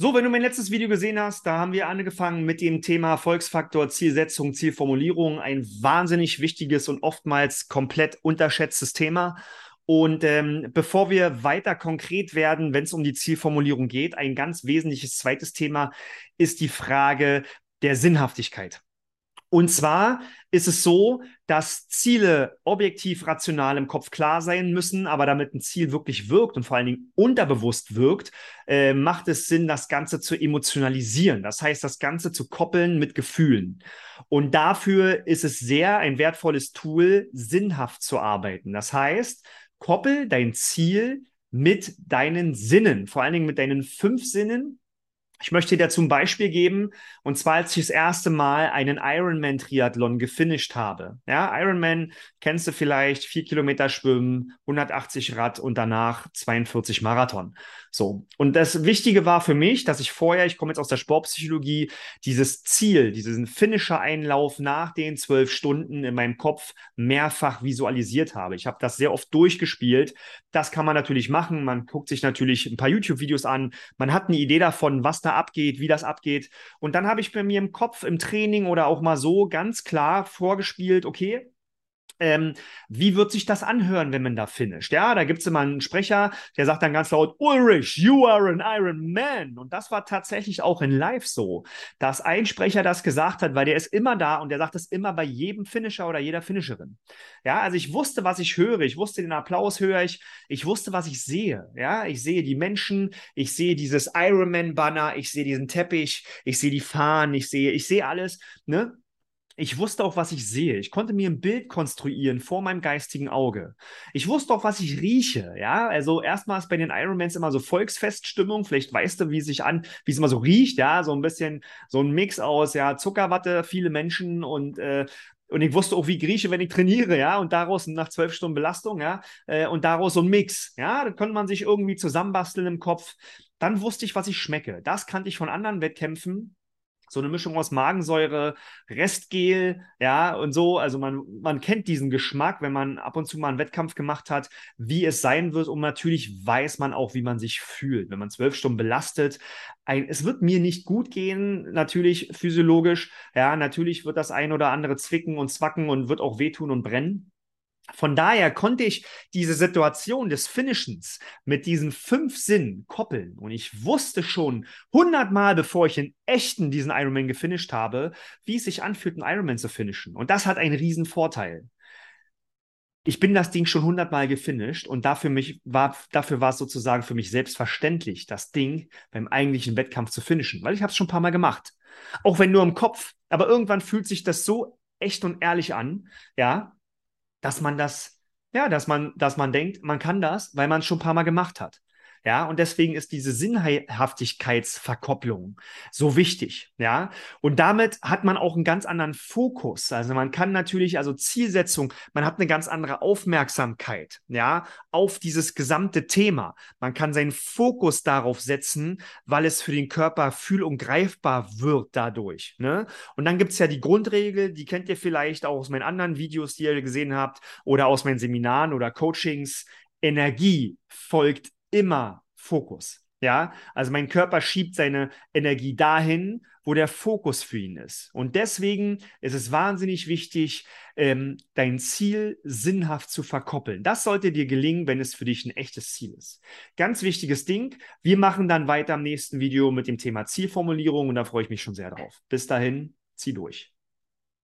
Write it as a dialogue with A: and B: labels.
A: So, wenn du mein letztes Video gesehen hast, da haben wir angefangen mit dem Thema Volksfaktor, Zielsetzung, Zielformulierung. Ein wahnsinnig wichtiges und oftmals komplett unterschätztes Thema. Und ähm, bevor wir weiter konkret werden, wenn es um die Zielformulierung geht, ein ganz wesentliches zweites Thema ist die Frage der Sinnhaftigkeit. Und zwar ist es so, dass Ziele objektiv rational im Kopf klar sein müssen, aber damit ein Ziel wirklich wirkt und vor allen Dingen unterbewusst wirkt, äh, macht es Sinn, das Ganze zu emotionalisieren. Das heißt, das Ganze zu koppeln mit Gefühlen. Und dafür ist es sehr ein wertvolles Tool, sinnhaft zu arbeiten. Das heißt, koppel dein Ziel mit deinen Sinnen, vor allen Dingen mit deinen fünf Sinnen, ich möchte dir dazu ein Beispiel geben, und zwar als ich das erste Mal einen Ironman-Triathlon gefinisht habe. Ja, Ironman kennst du vielleicht, vier Kilometer Schwimmen, 180 Rad und danach 42 Marathon. So. Und das Wichtige war für mich, dass ich vorher, ich komme jetzt aus der Sportpsychologie, dieses Ziel, diesen Finisher-Einlauf nach den zwölf Stunden in meinem Kopf mehrfach visualisiert habe. Ich habe das sehr oft durchgespielt. Das kann man natürlich machen. Man guckt sich natürlich ein paar YouTube-Videos an. Man hat eine Idee davon, was da abgeht, wie das abgeht. Und dann habe ich bei mir im Kopf, im Training oder auch mal so ganz klar vorgespielt, okay, ähm, wie wird sich das anhören, wenn man da finisht? Ja, da gibt es immer einen Sprecher, der sagt dann ganz laut, Ulrich, you are an Iron Man. Und das war tatsächlich auch in Live so, dass ein Sprecher das gesagt hat, weil der ist immer da und der sagt es immer bei jedem Finisher oder jeder Finisherin. Ja, also ich wusste, was ich höre, ich wusste den Applaus höre ich, ich wusste, was ich sehe. Ja, ich sehe die Menschen, ich sehe dieses Ironman-Banner, ich sehe diesen Teppich, ich sehe die Fahnen, ich sehe, ich sehe alles, ne? Ich wusste auch, was ich sehe. Ich konnte mir ein Bild konstruieren vor meinem geistigen Auge. Ich wusste auch, was ich rieche. Ja, also erstmal ist bei den Ironmans immer so Volksfeststimmung. Vielleicht weißt du, wie es sich an, wie es immer so riecht. Ja, so ein bisschen so ein Mix aus ja Zuckerwatte, viele Menschen und äh, und ich wusste auch, wie grieche, wenn ich trainiere, ja, und daraus nach zwölf Stunden Belastung, ja, äh, und daraus so ein Mix, ja, da konnte man sich irgendwie zusammenbasteln im Kopf. Dann wusste ich, was ich schmecke. Das kannte ich von anderen Wettkämpfen so eine Mischung aus Magensäure, Restgel, ja, und so. Also man, man kennt diesen Geschmack, wenn man ab und zu mal einen Wettkampf gemacht hat, wie es sein wird. Und natürlich weiß man auch, wie man sich fühlt, wenn man zwölf Stunden belastet. Ein, es wird mir nicht gut gehen, natürlich physiologisch. Ja, natürlich wird das ein oder andere zwicken und zwacken und wird auch wehtun und brennen. Von daher konnte ich diese Situation des Finishens mit diesen fünf Sinnen koppeln. Und ich wusste schon hundertmal, bevor ich in echten diesen Ironman gefinisht habe, wie es sich anfühlt, einen Ironman zu finishen. Und das hat einen riesen Vorteil. Ich bin das Ding schon hundertmal gefinisht und dafür, mich war, dafür war es sozusagen für mich selbstverständlich, das Ding beim eigentlichen Wettkampf zu finishen, weil ich habe es schon ein paar Mal gemacht. Auch wenn nur im Kopf. Aber irgendwann fühlt sich das so echt und ehrlich an, ja, dass man das, ja, dass man, dass man denkt, man kann das, weil man es schon ein paar Mal gemacht hat. Ja, und deswegen ist diese Sinnhaftigkeitsverkopplung so wichtig. Ja, und damit hat man auch einen ganz anderen Fokus. Also man kann natürlich, also Zielsetzung, man hat eine ganz andere Aufmerksamkeit, ja, auf dieses gesamte Thema. Man kann seinen Fokus darauf setzen, weil es für den Körper fühl- und greifbar wird dadurch. Ne? Und dann gibt es ja die Grundregel, die kennt ihr vielleicht auch aus meinen anderen Videos, die ihr gesehen habt, oder aus meinen Seminaren oder Coachings. Energie folgt immer Fokus. Ja, also mein Körper schiebt seine Energie dahin, wo der Fokus für ihn ist. Und deswegen ist es wahnsinnig wichtig, ähm, dein Ziel sinnhaft zu verkoppeln. Das sollte dir gelingen, wenn es für dich ein echtes Ziel ist. Ganz wichtiges Ding. Wir machen dann weiter im nächsten Video mit dem Thema Zielformulierung und da freue ich mich schon sehr drauf. Bis dahin, zieh durch.